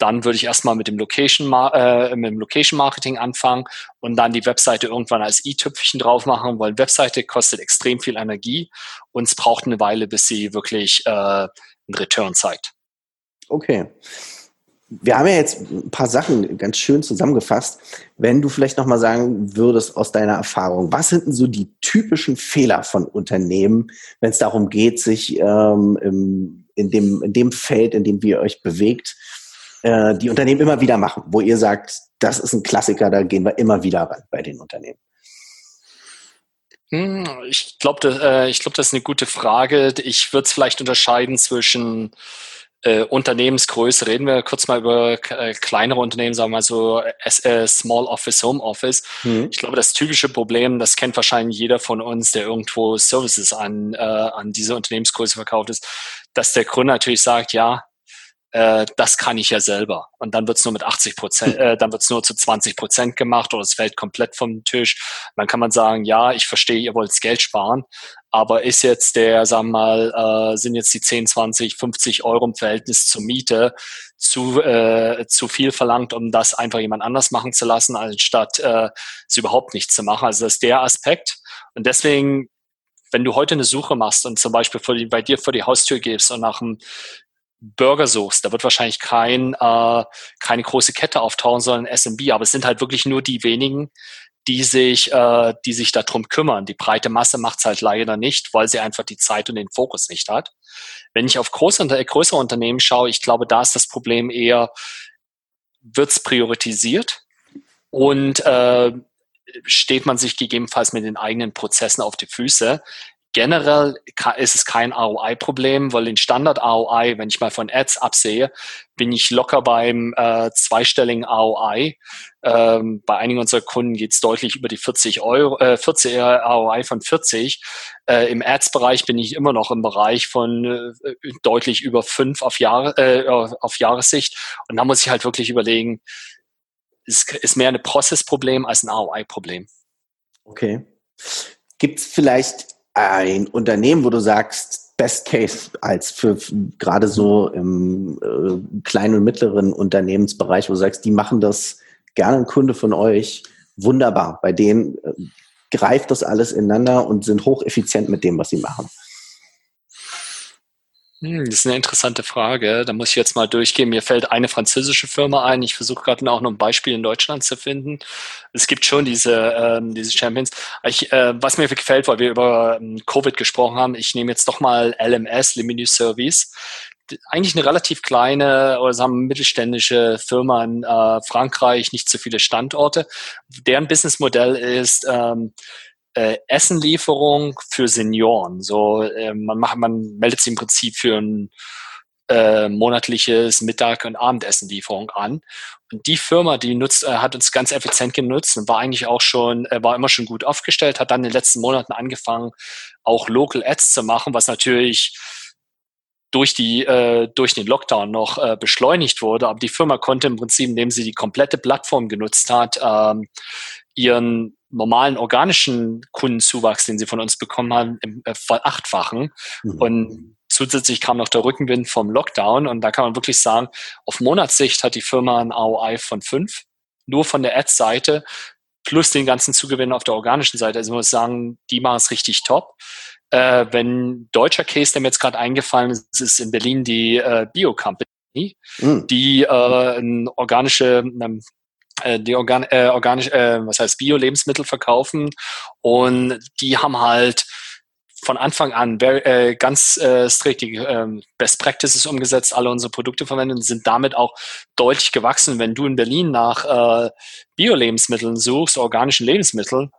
dann würde ich erstmal mit dem Location, äh, mit dem Location Marketing anfangen und dann die Webseite irgendwann als i-Tüpfchen drauf machen, weil Webseite kostet extrem viel Energie und es braucht eine Weile, bis sie wirklich äh, einen Return zeigt. Okay. Wir haben ja jetzt ein paar Sachen ganz schön zusammengefasst. Wenn du vielleicht nochmal sagen würdest aus deiner Erfahrung, was sind denn so die typischen Fehler von Unternehmen, wenn es darum geht, sich ähm, im, in, dem, in dem Feld, in dem wir euch bewegt, äh, die Unternehmen immer wieder machen, wo ihr sagt, das ist ein Klassiker, da gehen wir immer wieder ran bei den Unternehmen? Hm, ich glaube, das, äh, ich glaub, das ist eine gute Frage. Ich würde es vielleicht unterscheiden zwischen äh, Unternehmensgröße. Reden wir kurz mal über äh, kleinere Unternehmen, sagen wir mal so äh, Small Office, Home Office. Mhm. Ich glaube, das typische Problem, das kennt wahrscheinlich jeder von uns, der irgendwo Services an, äh, an diese Unternehmensgröße verkauft ist, dass der Gründer natürlich sagt, ja, äh, das kann ich ja selber. Und dann wird's nur mit 80 Prozent, äh, dann wird's nur zu 20 Prozent gemacht oder es fällt komplett vom Tisch. Dann kann man sagen, ja, ich verstehe, ihr wollt Geld sparen, aber ist jetzt der, sagen wir mal, äh, sind jetzt die 10, 20, 50 Euro im Verhältnis zur Miete zu, äh, zu viel verlangt, um das einfach jemand anders machen zu lassen, anstatt äh, es überhaupt nicht zu machen. Also das ist der Aspekt. Und deswegen wenn du heute eine Suche machst und zum Beispiel die, bei dir vor die Haustür gehst und nach einem Burger suchst, da wird wahrscheinlich kein, äh, keine große Kette auftauchen, sondern SMB. Aber es sind halt wirklich nur die wenigen, die sich, äh, die sich darum kümmern. Die breite Masse macht es halt leider nicht, weil sie einfach die Zeit und den Fokus nicht hat. Wenn ich auf große, größere Unternehmen schaue, ich glaube, da ist das Problem eher, wird es priorisiert und äh, steht man sich gegebenenfalls mit den eigenen Prozessen auf die Füße. Generell ist es kein ROI-Problem, weil den Standard-ROI, wenn ich mal von Ads absehe, bin ich locker beim äh, zweistelligen ROI. Ähm, bei einigen unserer Kunden geht es deutlich über die 40 Euro, äh, 40 ROI von 40. Äh, Im Ads-Bereich bin ich immer noch im Bereich von äh, deutlich über 5 auf, Jahre, äh, auf Jahressicht. Und da muss ich halt wirklich überlegen, es ist mehr ein Prozessproblem als ein ROI-Problem. Okay. Gibt es vielleicht ein Unternehmen, wo du sagst, Best Case als für gerade so im äh, kleinen und mittleren Unternehmensbereich, wo du sagst, die machen das gerne ein Kunde von euch, wunderbar. Bei denen äh, greift das alles ineinander und sind hocheffizient mit dem, was sie machen. Hm, das ist eine interessante Frage. Da muss ich jetzt mal durchgehen. Mir fällt eine französische Firma ein. Ich versuche gerade auch noch ein Beispiel in Deutschland zu finden. Es gibt schon diese, ähm, diese Champions. Ich, äh, was mir gefällt, weil wir über ähm, Covid gesprochen haben, ich nehme jetzt doch mal LMS, Limini Service. eigentlich eine relativ kleine oder sagen wir mittelständische Firma in äh, Frankreich, nicht so viele Standorte. Deren Businessmodell ist ähm, äh, Essenlieferung für Senioren. So, äh, man macht, man meldet sich im Prinzip für ein äh, monatliches Mittag- und Abendessenlieferung an. Und die Firma, die nutzt, äh, hat uns ganz effizient genutzt und war eigentlich auch schon, äh, war immer schon gut aufgestellt, hat dann in den letzten Monaten angefangen, auch Local Ads zu machen, was natürlich durch die äh, durch den Lockdown noch äh, beschleunigt wurde. Aber die Firma konnte im Prinzip, indem sie die komplette Plattform genutzt hat, ähm, ihren normalen organischen Kundenzuwachs, den sie von uns bekommen haben, im, äh, verachtfachen. Mhm. Und zusätzlich kam noch der Rückenwind vom Lockdown und da kann man wirklich sagen, auf Monatssicht hat die Firma ein ROI von fünf, nur von der Ads-Seite plus den ganzen Zugewinn auf der organischen Seite. Also ich muss sagen, die machen es richtig top. Äh, wenn deutscher Case, der mir jetzt gerade eingefallen ist, ist in Berlin die äh, Bio Company, mhm. die äh, ein organische ähm, äh, die Organ äh, organisch, äh, was heißt Bio-Lebensmittel verkaufen und die haben halt von Anfang an äh, ganz äh, strikt die äh, Best Practices umgesetzt, alle unsere Produkte verwendet und sind damit auch deutlich gewachsen. Wenn du in Berlin nach äh, Bio-Lebensmitteln suchst, organischen Lebensmitteln,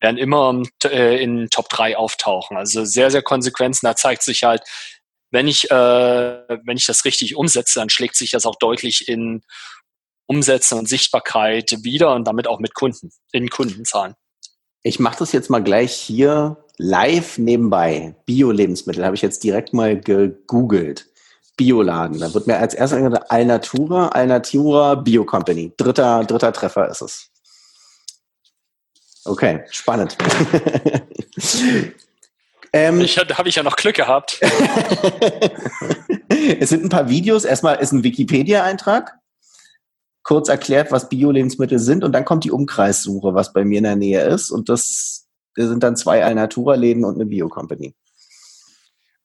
werden immer äh, in Top 3 auftauchen. Also sehr, sehr konsequent. Da zeigt sich halt, wenn ich, äh, wenn ich das richtig umsetze, dann schlägt sich das auch deutlich in Umsätze und Sichtbarkeit wieder und damit auch mit Kunden, in Kundenzahlen. Ich mache das jetzt mal gleich hier live nebenbei. Bio-Lebensmittel habe ich jetzt direkt mal gegoogelt. Bioladen. Da wird mir als erstes angedacht Alnatura, Alnatura Bio Company. Dritter, dritter Treffer ist es. Okay, spannend. ähm, ich habe ich ja noch Glück gehabt. es sind ein paar Videos. Erstmal ist ein Wikipedia-Eintrag kurz erklärt, was Bio-Lebensmittel sind und dann kommt die Umkreissuche, was bei mir in der Nähe ist und das, sind dann zwei Alnatura-Läden und eine Bio-Company.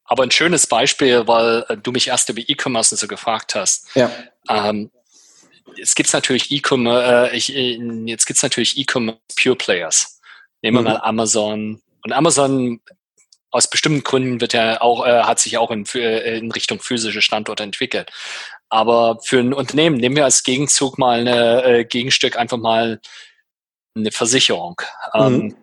Aber ein schönes Beispiel, weil äh, du mich erst über E-Commerce so gefragt hast. Ja. Ähm, es gibt natürlich E-Commerce, äh, äh, jetzt gibt es natürlich E-Commerce Pure Players. Nehmen wir mhm. mal Amazon. Und Amazon aus bestimmten Gründen wird ja auch, äh, hat sich auch in, äh, in Richtung physische Standorte entwickelt. Aber für ein Unternehmen nehmen wir als Gegenzug mal eine äh, Gegenstück einfach mal eine Versicherung. Mhm. Ähm,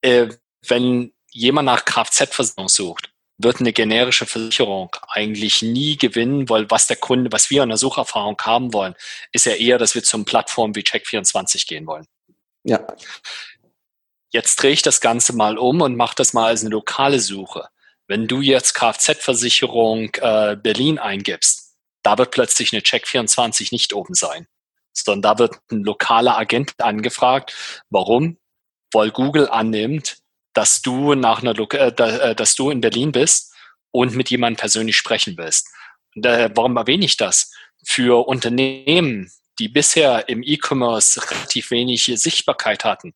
äh, wenn jemand nach Kfz-Versicherung sucht, wird eine generische Versicherung eigentlich nie gewinnen, weil was der Kunde, was wir in der Sucherfahrung haben wollen, ist ja eher, dass wir zum Plattform wie Check24 gehen wollen. Ja. Jetzt drehe ich das Ganze mal um und mache das mal als eine lokale Suche. Wenn du jetzt Kfz-Versicherung äh, Berlin eingibst, da wird plötzlich eine Check24 nicht oben sein, sondern da wird ein lokaler Agent angefragt. Warum? Weil Google annimmt, dass du nach einer äh, äh, dass du in Berlin bist und mit jemandem persönlich sprechen willst. Und, äh, warum erwähne ich das? Für Unternehmen, die bisher im E-Commerce relativ wenig Sichtbarkeit hatten,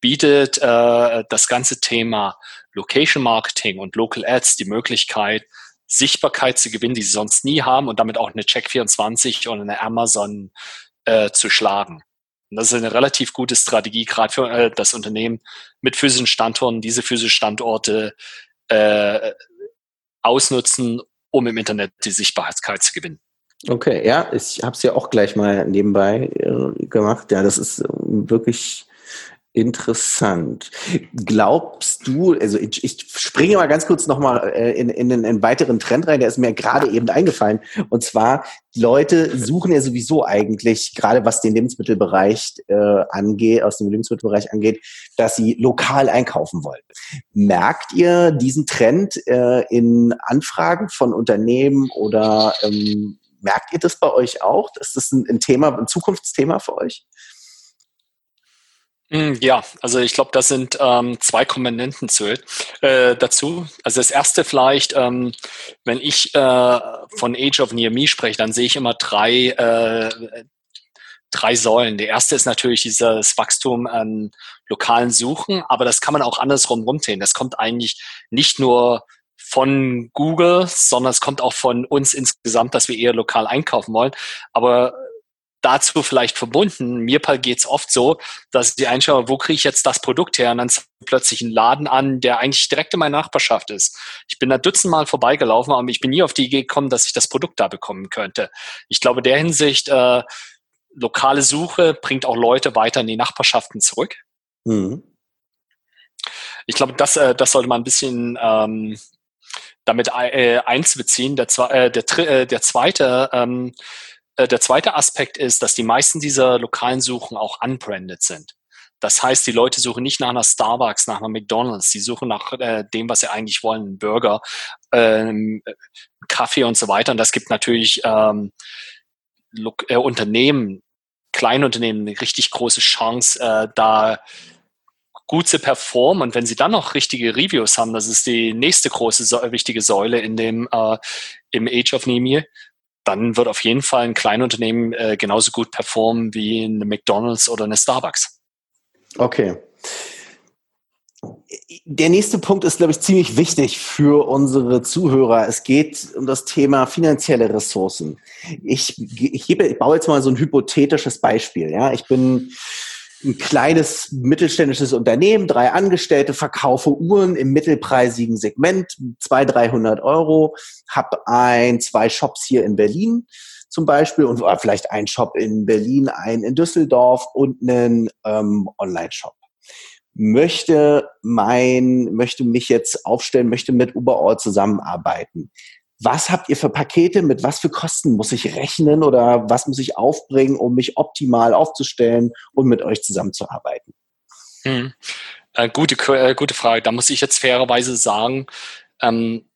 bietet äh, das ganze Thema Location Marketing und Local Ads die Möglichkeit, Sichtbarkeit zu gewinnen, die sie sonst nie haben und damit auch eine Check24 und eine Amazon äh, zu schlagen. Und das ist eine relativ gute Strategie, gerade für äh, das Unternehmen mit physischen Standorten, diese physischen Standorte äh, ausnutzen, um im Internet die Sichtbarkeit zu gewinnen. Okay, ja, ich habe es ja auch gleich mal nebenbei äh, gemacht. Ja, das ist wirklich Interessant. Glaubst du, also ich, ich springe mal ganz kurz nochmal äh, in, in, in einen weiteren Trend rein, der ist mir gerade eben eingefallen. Und zwar, Leute suchen ja sowieso eigentlich, gerade was den Lebensmittelbereich äh, angeht, aus dem Lebensmittelbereich angeht, dass sie lokal einkaufen wollen. Merkt ihr diesen Trend äh, in Anfragen von Unternehmen oder ähm, merkt ihr das bei euch auch? Ist das ein, ein Thema, ein Zukunftsthema für euch? Hm, ja, also ich glaube, das sind ähm, zwei Komponenten zu, äh, dazu. Also das erste vielleicht, ähm, wenn ich äh, von Age of Near Me spreche, dann sehe ich immer drei, äh, drei Säulen. Der erste ist natürlich dieses Wachstum an lokalen Suchen, aber das kann man auch andersrum rumdrehen. Das kommt eigentlich nicht nur von Google, sondern es kommt auch von uns insgesamt, dass wir eher lokal einkaufen wollen. Aber dazu vielleicht verbunden, mir geht es oft so, dass ich einschaue, wo kriege ich jetzt das Produkt her? Und dann plötzlich einen Laden an, der eigentlich direkt in meiner Nachbarschaft ist. Ich bin da dutzendmal vorbeigelaufen, aber ich bin nie auf die Idee gekommen, dass ich das Produkt da bekommen könnte. Ich glaube, der Hinsicht, äh, lokale Suche bringt auch Leute weiter in die Nachbarschaften zurück. Mhm. Ich glaube, das, äh, das sollte man ein bisschen ähm, damit äh, einzubeziehen. Der, äh, der, äh, der zweite ähm, äh, der zweite Aspekt ist, dass die meisten dieser lokalen Suchen auch unbranded sind. Das heißt, die Leute suchen nicht nach einer Starbucks, nach einer McDonald's, sie suchen nach äh, dem, was sie eigentlich wollen, einen Burger, ähm, Kaffee und so weiter. Und das gibt natürlich ähm, äh, Unternehmen, Kleinunternehmen eine richtig große Chance, äh, da gut zu performen. Und wenn sie dann noch richtige Reviews haben, das ist die nächste große wichtige Säule in dem äh, im Age of Nemir, dann wird auf jeden Fall ein Kleinunternehmen äh, genauso gut performen wie eine McDonald's oder eine Starbucks. Okay. Der nächste Punkt ist, glaube ich, ziemlich wichtig für unsere Zuhörer. Es geht um das Thema finanzielle Ressourcen. Ich, ich, gebe, ich baue jetzt mal so ein hypothetisches Beispiel. Ja, ich bin ein kleines mittelständisches Unternehmen, drei Angestellte, verkaufe Uhren im mittelpreisigen Segment, 200, 300 Euro, habe ein, zwei Shops hier in Berlin zum Beispiel und vielleicht ein Shop in Berlin, ein in Düsseldorf und einen ähm, Online-Shop. Möchte mein, möchte mich jetzt aufstellen, möchte mit Uberall zusammenarbeiten was habt ihr für Pakete, mit was für Kosten muss ich rechnen oder was muss ich aufbringen, um mich optimal aufzustellen und mit euch zusammenzuarbeiten? Hm. Äh, gute, äh, gute Frage. Da muss ich jetzt fairerweise sagen, ähm,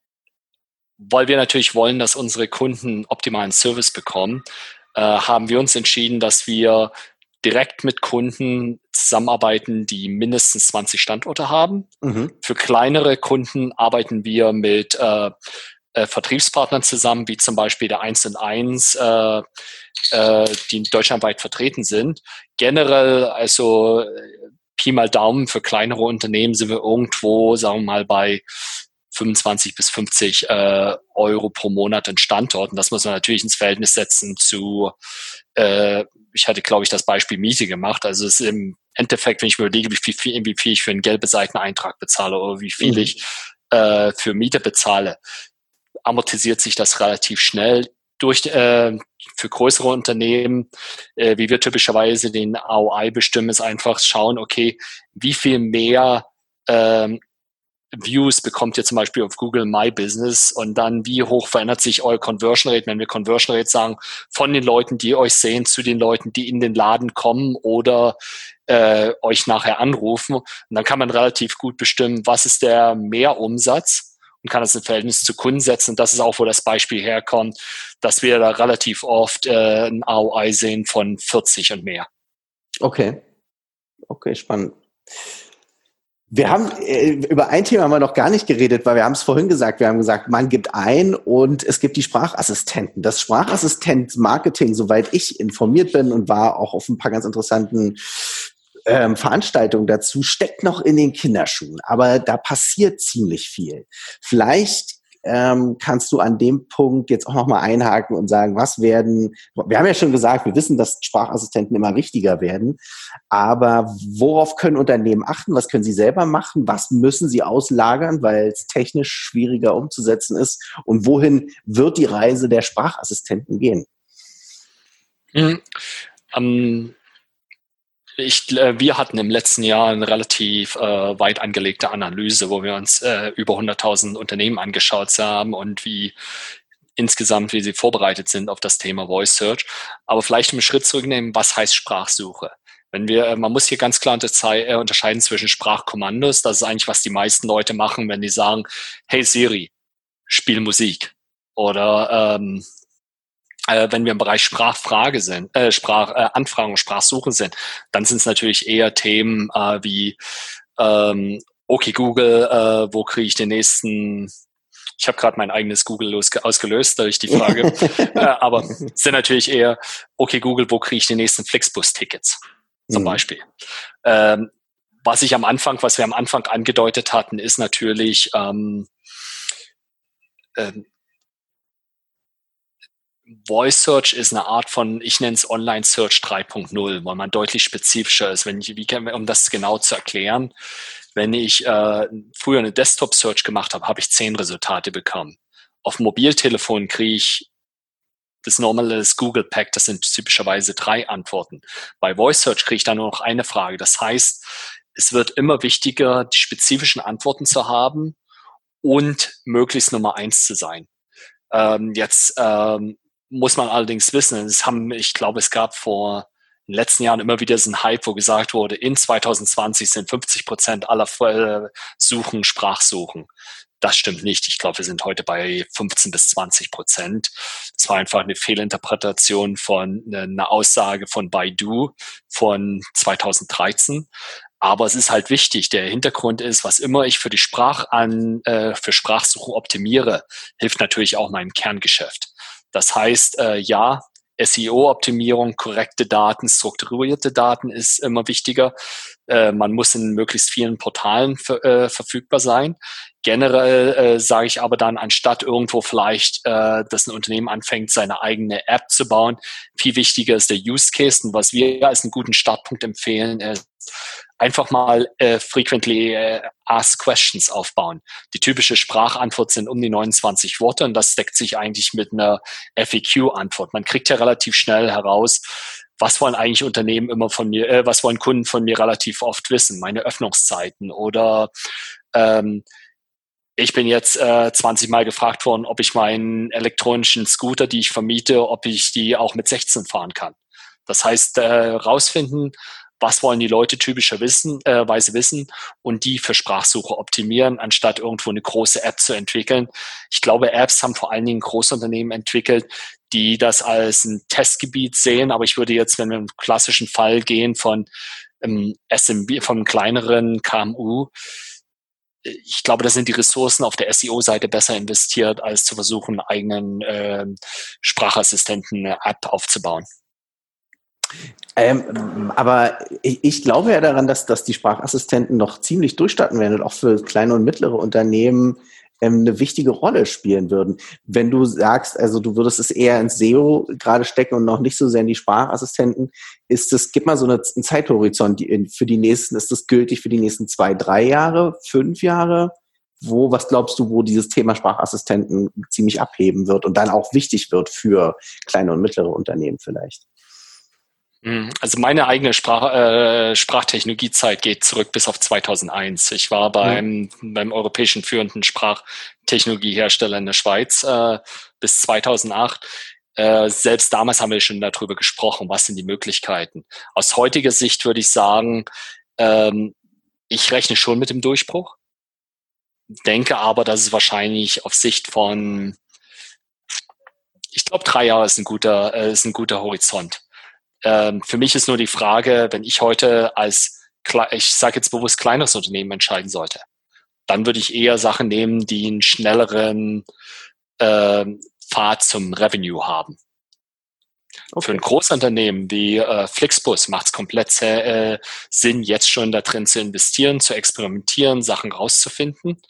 weil wir natürlich wollen, dass unsere Kunden optimalen Service bekommen, äh, haben wir uns entschieden, dass wir direkt mit Kunden zusammenarbeiten, die mindestens 20 Standorte haben. Mhm. Für kleinere Kunden arbeiten wir mit äh, Vertriebspartnern zusammen, wie zum Beispiel der 1 und 1, äh, äh, die deutschlandweit vertreten sind. Generell, also äh, Pi mal Daumen für kleinere Unternehmen sind wir irgendwo, sagen wir mal, bei 25 bis 50 äh, Euro pro Monat in Standorten. Das muss man natürlich ins Verhältnis setzen zu, äh, ich hatte, glaube ich, das Beispiel Miete gemacht. Also es ist im Endeffekt, wenn ich mir überlege, wie viel, wie viel ich für einen gelbe Seiteneintrag bezahle oder wie viel mhm. ich äh, für Miete bezahle, amortisiert sich das relativ schnell durch äh, für größere Unternehmen, äh, wie wir typischerweise den AOI bestimmen, ist einfach schauen, okay, wie viel mehr ähm, Views bekommt ihr zum Beispiel auf Google My Business? Und dann wie hoch verändert sich euer Conversion Rate, wenn wir Conversion Rate sagen, von den Leuten, die euch sehen, zu den Leuten, die in den Laden kommen oder äh, euch nachher anrufen. Und dann kann man relativ gut bestimmen, was ist der Mehrumsatz und kann das in Verhältnis zu Kunden setzen. Und das ist auch, wo das Beispiel herkommt, dass wir da relativ oft äh, ein ROI sehen von 40 und mehr. Okay. Okay, spannend. Wir haben äh, über ein Thema haben wir noch gar nicht geredet, weil wir haben es vorhin gesagt. Wir haben gesagt, man gibt ein und es gibt die Sprachassistenten. Das Sprachassistent-Marketing, soweit ich informiert bin und war auch auf ein paar ganz interessanten ähm, Veranstaltung dazu steckt noch in den Kinderschuhen, aber da passiert ziemlich viel. Vielleicht ähm, kannst du an dem Punkt jetzt auch nochmal einhaken und sagen, was werden, wir haben ja schon gesagt, wir wissen, dass Sprachassistenten immer wichtiger werden, aber worauf können Unternehmen achten, was können sie selber machen, was müssen sie auslagern, weil es technisch schwieriger umzusetzen ist und wohin wird die Reise der Sprachassistenten gehen? Mhm. Um ich, äh, wir hatten im letzten Jahr eine relativ äh, weit angelegte Analyse, wo wir uns äh, über 100.000 Unternehmen angeschaut haben und wie insgesamt, wie sie vorbereitet sind auf das Thema Voice Search. Aber vielleicht einen Schritt zurücknehmen, was heißt Sprachsuche? Wenn wir, äh, man muss hier ganz klar äh, unterscheiden zwischen Sprachkommandos. Das ist eigentlich, was die meisten Leute machen, wenn die sagen, hey Siri, spiel Musik. Oder ähm, äh, wenn wir im Bereich Sprachfrage sind, äh, Sprachanfragen äh, und Sprachsuche sind, dann sind es natürlich eher Themen äh, wie ähm, okay Google, äh, wo kriege ich den nächsten ich habe gerade mein eigenes Google ausgelöst durch die Frage. äh, aber sind natürlich eher, okay, Google, wo kriege ich die nächsten Flixbus-Tickets? Zum mhm. Beispiel. Ähm, was ich am Anfang, was wir am Anfang angedeutet hatten, ist natürlich ähm, ähm, Voice Search ist eine Art von, ich nenne es Online Search 3.0, weil man deutlich spezifischer ist. Wenn ich, wie, um das genau zu erklären, wenn ich äh, früher eine Desktop Search gemacht habe, habe ich zehn Resultate bekommen. Auf Mobiltelefon kriege ich das normale Google Pack, das sind typischerweise drei Antworten. Bei Voice Search kriege ich dann nur noch eine Frage. Das heißt, es wird immer wichtiger, die spezifischen Antworten zu haben und möglichst Nummer eins zu sein. Ähm, jetzt ähm, muss man allerdings wissen, es haben, ich glaube, es gab vor in den letzten Jahren immer wieder so ein Hype, wo gesagt wurde, in 2020 sind 50 Prozent aller Suchen Sprachsuchen. Das stimmt nicht. Ich glaube, wir sind heute bei 15 bis 20 Prozent. Das war einfach eine Fehlinterpretation von äh, einer Aussage von Baidu von 2013. Aber es ist halt wichtig. Der Hintergrund ist, was immer ich für die Sprach an, äh, für Sprachsuche optimiere, hilft natürlich auch meinem Kerngeschäft. Das heißt, äh, ja, SEO-Optimierung, korrekte Daten, strukturierte Daten ist immer wichtiger. Äh, man muss in möglichst vielen Portalen äh, verfügbar sein. Generell äh, sage ich aber dann, anstatt irgendwo vielleicht, äh, dass ein Unternehmen anfängt, seine eigene App zu bauen, viel wichtiger ist der Use Case. Und was wir als einen guten Startpunkt empfehlen, ist, einfach mal äh, frequently äh, asked questions aufbauen. Die typische Sprachantwort sind um die 29 Worte und das deckt sich eigentlich mit einer FAQ-Antwort. Man kriegt ja relativ schnell heraus, was wollen eigentlich Unternehmen immer von mir, äh, was wollen Kunden von mir relativ oft wissen, meine Öffnungszeiten oder ähm, ich bin jetzt äh, 20 Mal gefragt worden, ob ich meinen elektronischen Scooter, die ich vermiete, ob ich die auch mit 16 fahren kann. Das heißt, äh, rausfinden, was wollen die Leute typischer wissen, äh, wissen und die für Sprachsuche optimieren, anstatt irgendwo eine große App zu entwickeln. Ich glaube, Apps haben vor allen Dingen Großunternehmen entwickelt, die das als ein Testgebiet sehen. Aber ich würde jetzt, wenn wir im klassischen Fall gehen von ähm, SMB, vom kleineren KMU, ich glaube, da sind die Ressourcen auf der SEO-Seite besser investiert, als zu versuchen, einen eigenen äh, Sprachassistenten-App aufzubauen. Ähm, aber ich, ich, glaube ja daran, dass, dass die Sprachassistenten noch ziemlich durchstarten werden und auch für kleine und mittlere Unternehmen ähm, eine wichtige Rolle spielen würden. Wenn du sagst, also du würdest es eher ins SEO gerade stecken und noch nicht so sehr in die Sprachassistenten, ist es, gib mal so eine, einen Zeithorizont die, für die nächsten, ist das gültig für die nächsten zwei, drei Jahre, fünf Jahre? Wo, was glaubst du, wo dieses Thema Sprachassistenten ziemlich abheben wird und dann auch wichtig wird für kleine und mittlere Unternehmen vielleicht? Mhm. Also meine eigene Sprach, äh, Sprachtechnologiezeit geht zurück bis auf 2001. Ich war beim, mhm. beim europäischen führenden Sprachtechnologiehersteller in der Schweiz äh, bis 2008. Äh, selbst damals haben wir schon darüber gesprochen, was sind die Möglichkeiten. Aus heutiger Sicht würde ich sagen, ähm, ich rechne schon mit dem Durchbruch, denke aber, dass es wahrscheinlich auf Sicht von, ich glaube, drei Jahre ist ein guter, äh, ist ein guter Horizont. Ähm, für mich ist nur die Frage, wenn ich heute als, ich sage jetzt bewusst kleineres Unternehmen entscheiden sollte, dann würde ich eher Sachen nehmen, die einen schnelleren äh, Pfad zum Revenue haben. Okay. Für ein Großunternehmen wie äh, Flixbus macht es komplett äh, Sinn, jetzt schon da drin zu investieren, zu experimentieren, Sachen rauszufinden.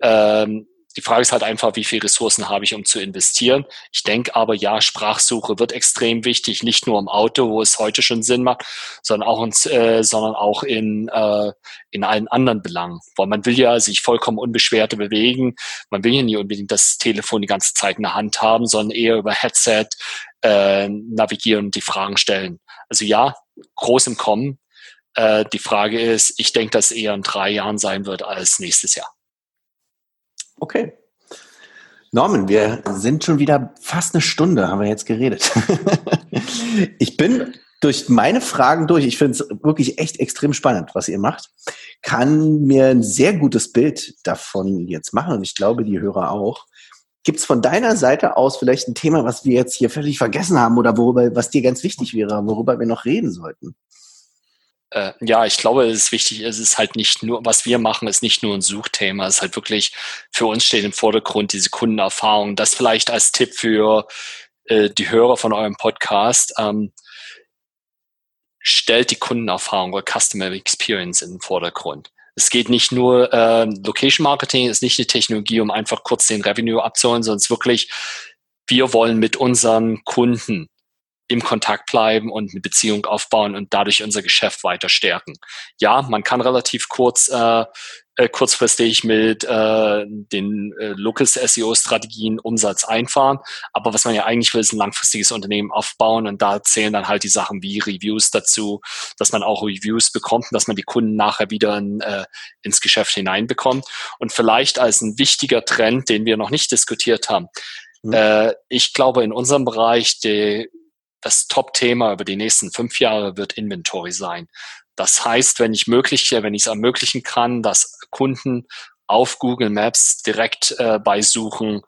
Ähm, die Frage ist halt einfach, wie viele Ressourcen habe ich, um zu investieren. Ich denke aber, ja, Sprachsuche wird extrem wichtig, nicht nur im Auto, wo es heute schon Sinn macht, sondern auch, in, äh, sondern auch in, äh, in allen anderen Belangen. Weil man will ja sich vollkommen unbeschwerte bewegen. Man will ja nie unbedingt das Telefon die ganze Zeit in der Hand haben, sondern eher über Headset äh, navigieren und die Fragen stellen. Also ja, groß im Kommen. Äh, die Frage ist, ich denke, dass eher in drei Jahren sein wird als nächstes Jahr. Okay. Norman, wir sind schon wieder fast eine Stunde, haben wir jetzt geredet. ich bin durch meine Fragen durch. Ich finde es wirklich echt extrem spannend, was ihr macht. Kann mir ein sehr gutes Bild davon jetzt machen und ich glaube, die Hörer auch. Gibt es von deiner Seite aus vielleicht ein Thema, was wir jetzt hier völlig vergessen haben oder worüber, was dir ganz wichtig wäre, worüber wir noch reden sollten? Äh, ja, ich glaube, es ist wichtig, es ist halt nicht nur, was wir machen, ist nicht nur ein Suchthema, es ist halt wirklich, für uns steht im Vordergrund diese Kundenerfahrung. Das vielleicht als Tipp für äh, die Hörer von eurem Podcast. Ähm, stellt die Kundenerfahrung oder Customer Experience in den Vordergrund. Es geht nicht nur, äh, Location Marketing ist nicht eine Technologie, um einfach kurz den Revenue abzuholen, sondern es ist wirklich wir wollen mit unseren Kunden im Kontakt bleiben und eine Beziehung aufbauen und dadurch unser Geschäft weiter stärken. Ja, man kann relativ kurz äh, äh, kurzfristig mit äh, den äh, Locals SEO-Strategien Umsatz einfahren. Aber was man ja eigentlich will, ist ein langfristiges Unternehmen aufbauen und da zählen dann halt die Sachen wie Reviews dazu, dass man auch Reviews bekommt und dass man die Kunden nachher wieder in, äh, ins Geschäft hineinbekommt. Und vielleicht als ein wichtiger Trend, den wir noch nicht diskutiert haben, mhm. äh, ich glaube in unserem Bereich, die, das Top-Thema über die nächsten fünf Jahre wird Inventory sein. Das heißt, wenn ich möglich, wenn ich es ermöglichen kann, dass Kunden auf Google Maps direkt äh, bei Suchen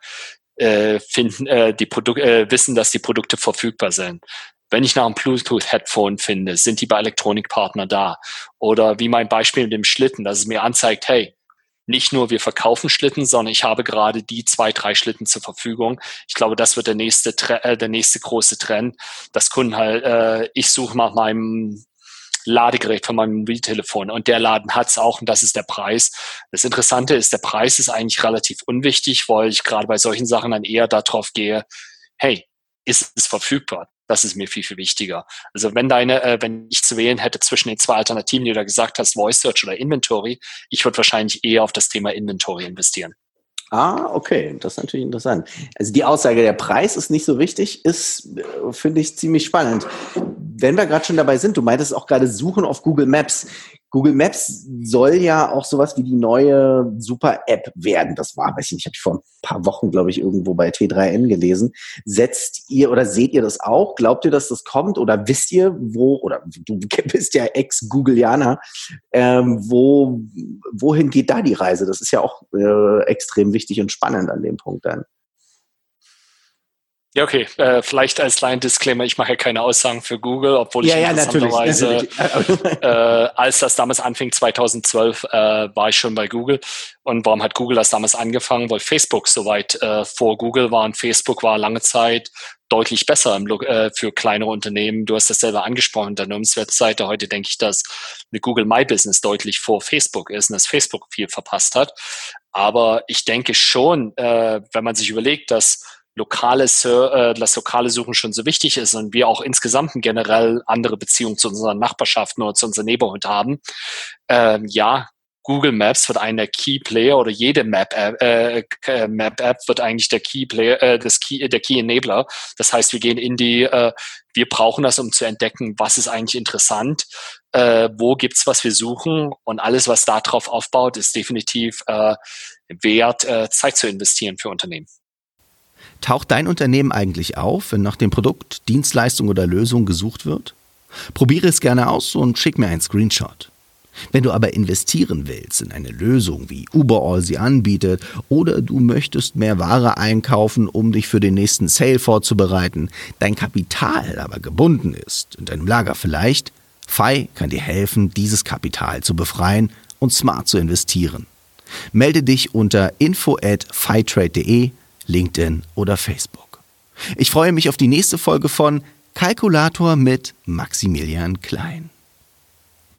äh, finden, äh, die Produkte, äh, wissen, dass die Produkte verfügbar sind. Wenn ich nach einem Bluetooth-Headphone finde, sind die bei Elektronikpartner da. Oder wie mein Beispiel mit dem Schlitten, dass es mir anzeigt, hey, nicht nur wir verkaufen Schlitten, sondern ich habe gerade die zwei, drei Schlitten zur Verfügung. Ich glaube, das wird der nächste, äh, der nächste große Trend, dass Kunden halt, äh, ich suche nach meinem Ladegerät von meinem Mobiltelefon und der Laden hat's auch und das ist der Preis. Das Interessante ist, der Preis ist eigentlich relativ unwichtig, weil ich gerade bei solchen Sachen dann eher darauf gehe, hey, ist es verfügbar? Das ist mir viel, viel wichtiger. Also wenn deine, äh, wenn ich zu wählen hätte zwischen den zwei Alternativen, die du da gesagt hast, Voice Search oder Inventory, ich würde wahrscheinlich eher auf das Thema Inventory investieren. Ah, okay, das ist natürlich interessant. Also die Aussage, der Preis ist nicht so wichtig, ist, äh, finde ich, ziemlich spannend. Wenn wir gerade schon dabei sind, du meintest auch gerade Suchen auf Google Maps. Google Maps soll ja auch sowas wie die neue Super-App werden. Das war, weiß ich nicht, habe ich vor ein paar Wochen, glaube ich, irgendwo bei T3N gelesen. Setzt ihr oder seht ihr das auch? Glaubt ihr, dass das kommt? Oder wisst ihr, wo, oder du bist ja Ex-Googleianer, ähm, wo, wohin geht da die Reise? Das ist ja auch äh, extrem wichtig und spannend an dem Punkt dann. Ja, okay. Äh, vielleicht als kleinen Disclaimer, ich mache keine Aussagen für Google, obwohl ja, ich ja, interessanterweise, äh, als das damals anfing, 2012, äh, war ich schon bei Google. Und warum hat Google das damals angefangen? Weil Facebook soweit äh, vor Google war und Facebook war lange Zeit deutlich besser im, äh, für kleinere Unternehmen. Du hast das selber angesprochen, Unternehmenswebseite. Heute denke ich, dass eine Google My Business deutlich vor Facebook ist und dass Facebook viel verpasst hat. Aber ich denke schon, äh, wenn man sich überlegt, dass lokale, äh, das lokale Suchen schon so wichtig ist und wir auch insgesamt generell andere Beziehungen zu unseren Nachbarschaften oder zu unserem Neighborhood haben, ähm, ja, Google Maps wird einer Key Player oder jede Map App, äh, äh, Map App wird eigentlich der Key Player, äh, das Key, der Key Enabler. Das heißt, wir gehen in die, äh, wir brauchen das, um zu entdecken, was ist eigentlich interessant, äh, wo gibt's was wir suchen und alles, was darauf aufbaut, ist definitiv äh, wert, äh, Zeit zu investieren für Unternehmen. Taucht dein Unternehmen eigentlich auf, wenn nach dem Produkt, Dienstleistung oder Lösung gesucht wird? Probiere es gerne aus und schick mir einen Screenshot. Wenn du aber investieren willst in eine Lösung, wie Uberall sie anbietet, oder du möchtest mehr Ware einkaufen, um dich für den nächsten Sale vorzubereiten, dein Kapital aber gebunden ist, in deinem Lager vielleicht, Fi kann dir helfen, dieses Kapital zu befreien und smart zu investieren. Melde dich unter info at fitrade.de LinkedIn oder Facebook. Ich freue mich auf die nächste Folge von Kalkulator mit Maximilian Klein.